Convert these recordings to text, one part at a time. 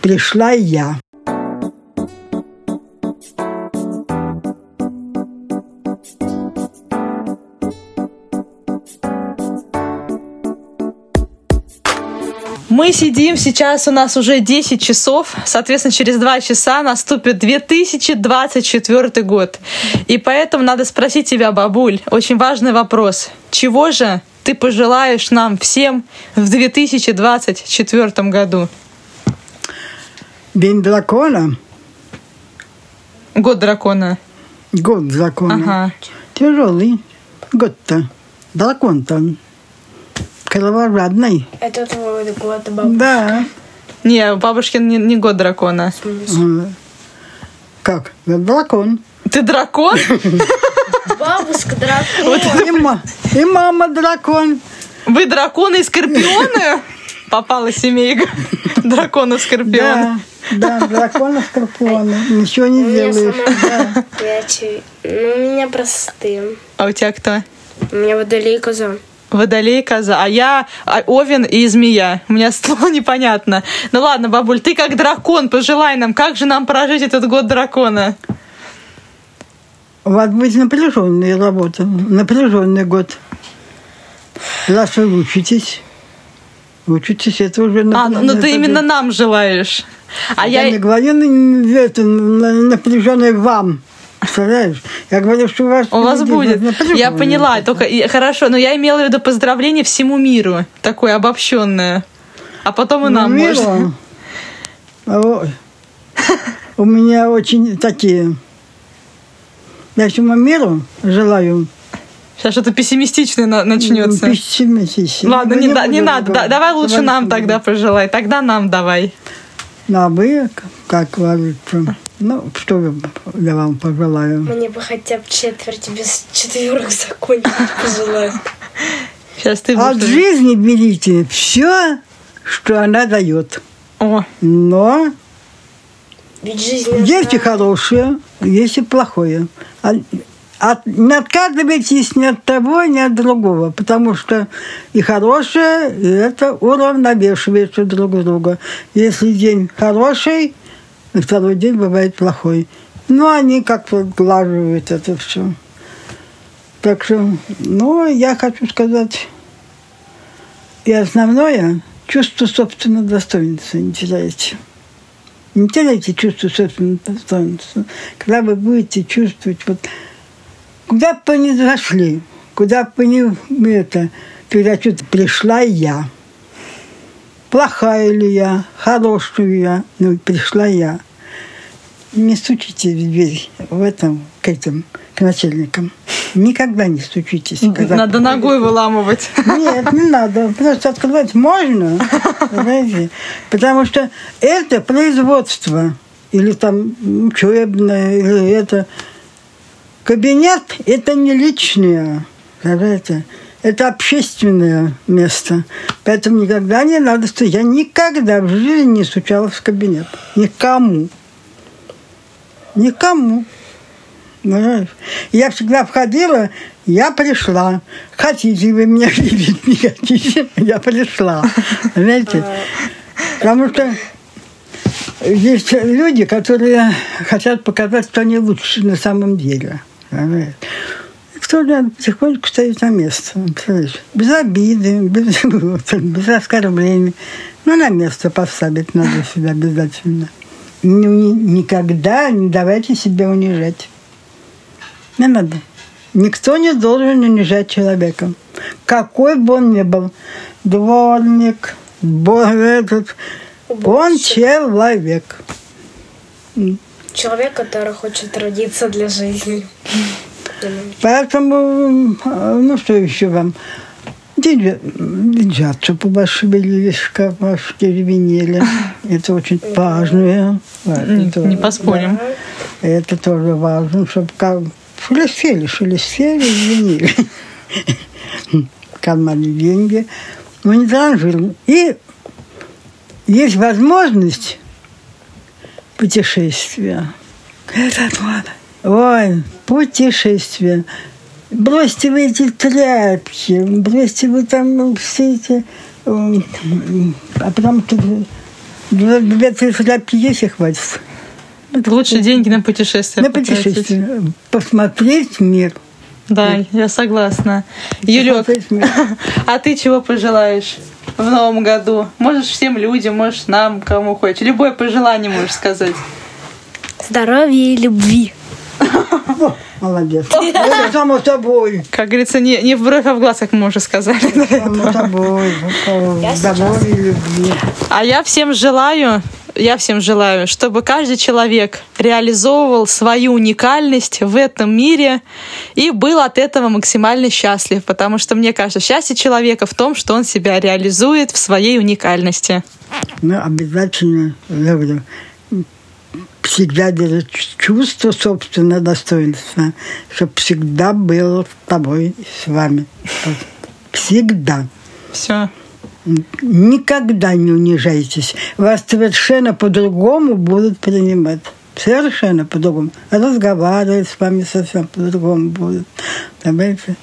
пришла я. Мы сидим, сейчас у нас уже 10 часов, соответственно, через 2 часа наступит 2024 год. И поэтому надо спросить тебя, бабуль, очень важный вопрос. Чего же ты пожелаешь нам всем в 2024 году? День дракона, Год дракона. год дракона. Ага. Тяжелый год-то. Дракон-то кровожадный. Это твой год, бабушка. Да. Не, у бабушкин не, не год дракона. Как? Да, Дракон. Ты дракон? Бабушка дракон. И мама дракон. Вы драконы и скорпионы? Попала семейка дракона скорпиона. Да, да, дракона скорпиона. Ничего не У меня сделаешь. сама я чи- Ну, у меня простым. А у тебя кто? У меня водолей коза. Водолей, коза. А я а, овен и змея. У меня слово непонятно. Ну ладно, бабуль, ты как дракон, пожелай нам, как же нам прожить этот год дракона? У вас будет напряженная работа, напряженный год. Раз вы учитесь, учитесь, это уже... А, ну, ну это ты именно нам желаешь. А Я, я... не говорю на- это, на- напряженный вам. Представляешь? Я говорю, что у вас... У вас будет. Я поняла, работа. только хорошо, но я имела в виду поздравление всему миру, такое обобщенное. А потом и нам Ну, можно. Ой. У меня очень такие... Я всему миру желаю Сейчас что-то пессимистичное на- начнется. пессимистично. Ладно, Ну, не, да- не надо. Да- говорить. давай лучше Давай нам тогда буду. пожелай. Тогда нам давай. Ну, а вы, как говорится, ну, что я вам пожелаю? Мне бы хотя бы четверть без четверок закончить пожелаю. Сейчас ты От жизни берите все, что она дает. О, Но Ведь жизнь... есть и хорошее, есть и плохое. А- от- не отказывайтесь ни от того, ни от другого, потому что и хорошее, и это уравновешивает друг друга. Если день хороший, второй день бывает плохой. Но они как-то сглаживают это все. Так что, ну, я хочу сказать, и основное, чувство собственного достоинства не теряйте. Не теряйте чувство собственного достоинства. Когда вы будете чувствовать, вот, куда бы вы ни зашли, куда бы вы ни это, что-то пришла я, плохая ли я, хорошая ли я, ну, пришла я. Не стучите в дверь в этом, к этим, к начальникам. Никогда не стучитесь. когда надо ногой выламывать. нет, не надо. Просто открывать можно, знаете, потому что это производство или там учебное, или это кабинет, это не личное, знаете, это общественное место. Поэтому никогда не надо стучать. Я никогда в жизни не стучала в кабинет. Никому. Никому. Понимаешь? Я всегда входила, я пришла. Хотите вы меня видеть, не хотите, я пришла. Знаете? Потому что есть люди, которые хотят показать, что они лучше на самом деле. Понимаете? Кто надо потихоньку ставить на место. Без обиды, без, без оскорблений. Ну, на место поставить надо себя обязательно. Ну, ни- никогда не давайте себя унижать. Не надо. Никто не должен унижать человека. Какой бы он ни был. Дворник, этот, он человек. Человек, который хочет родиться для жизни. Поэтому, э, ну что еще вам? Чтобы у вас шевелились шкафашки, ревенели. Это очень важно. Не, Это, не поспорим. это тоже важно, чтобы как шелестели, шелестели, звенели. В кармане деньги. Но не транжир. И есть возможность путешествия. Это вот. Ой, путешествие. Бросьте вы эти тряпки, бросьте вы там все эти... А потому что Две две тысячи ляпки есть и хватит. Лучше деньги на путешествие. На потратить. путешествие. Посмотреть мир. Да, я согласна. Юлек, а ты чего пожелаешь в новом году? Можешь всем людям, можешь нам, кому хочешь. Любое пожелание можешь сказать. Здоровья и любви. Молодец. Это само собой. Как говорится, не, не в бровь, а в глаз, как мы уже сказали. Само собой. Я Здоровья и любви. А я всем желаю, я всем желаю, чтобы каждый человек реализовывал свою уникальность в этом мире и был от этого максимально счастлив, потому что мне кажется, счастье человека в том, что он себя реализует в своей уникальности. Ну, обязательно, я говорю, всегда держать чувство собственного достоинства, чтобы всегда было с тобой, с вами. Всегда. Все. Никогда не унижайтесь. Вас совершенно по-другому будут принимать. Совершенно по-другому. Разговаривать с вами совсем по-другому будут. Понимаете?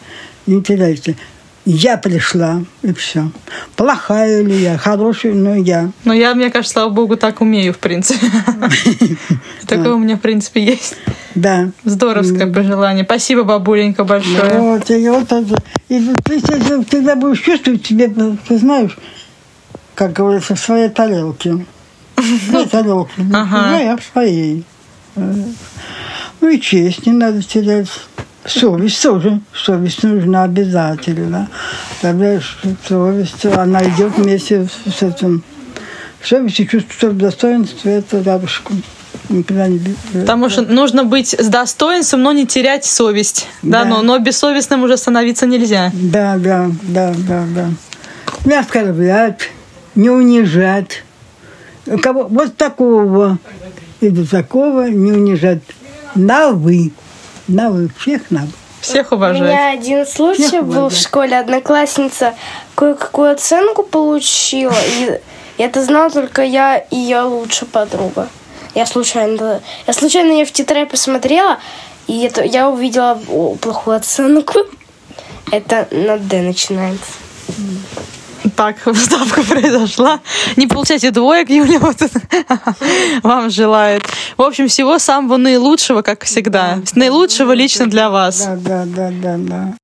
Не теряйте. Я пришла, и все. Плохая ли я, хорошая, но я. Но я, мне кажется, слава богу, так умею, в принципе. Такое у меня, в принципе, есть. Да. Здоровское пожелание. Спасибо, бабуленька, большое. Вот, и вот это. И ты всегда- всегда будешь чувствовать себе, ты знаешь, как говорится, в своей тарелке. Своей тарелке. Ага. Да, я в своей. Э, Ну и честь не надо терять. Совесть тоже. Совесть нужна обязательно. Тогда совесть, она идет вместе с этим. Совесть и чувство достоинства – это рядышком. Никогда не... бе- Потому что нужно быть с достоинством, но не терять совесть. Да, Да. но, но бессовестным уже становиться нельзя. Да, да, да, да, да. Не оскорблять, не унижать. Кого, вот такого и до такого не унижать. На вы. На вы. Всех на вы. Всех У уважать. меня один случай Всех был в уважать. школе. Одноклассница кое-какую оценку получила. И это знала только я и ее лучшая подруга. Я случайно, я случайно ее в тетрадь посмотрела, и это, я увидела о, плохую оценку. Это на Д начинается. Так, вставка произошла. Не получайте двоек, Юля вот это вам желает. В общем, всего самого наилучшего, как всегда. Наилучшего лично для вас. Да, да, да, да, да.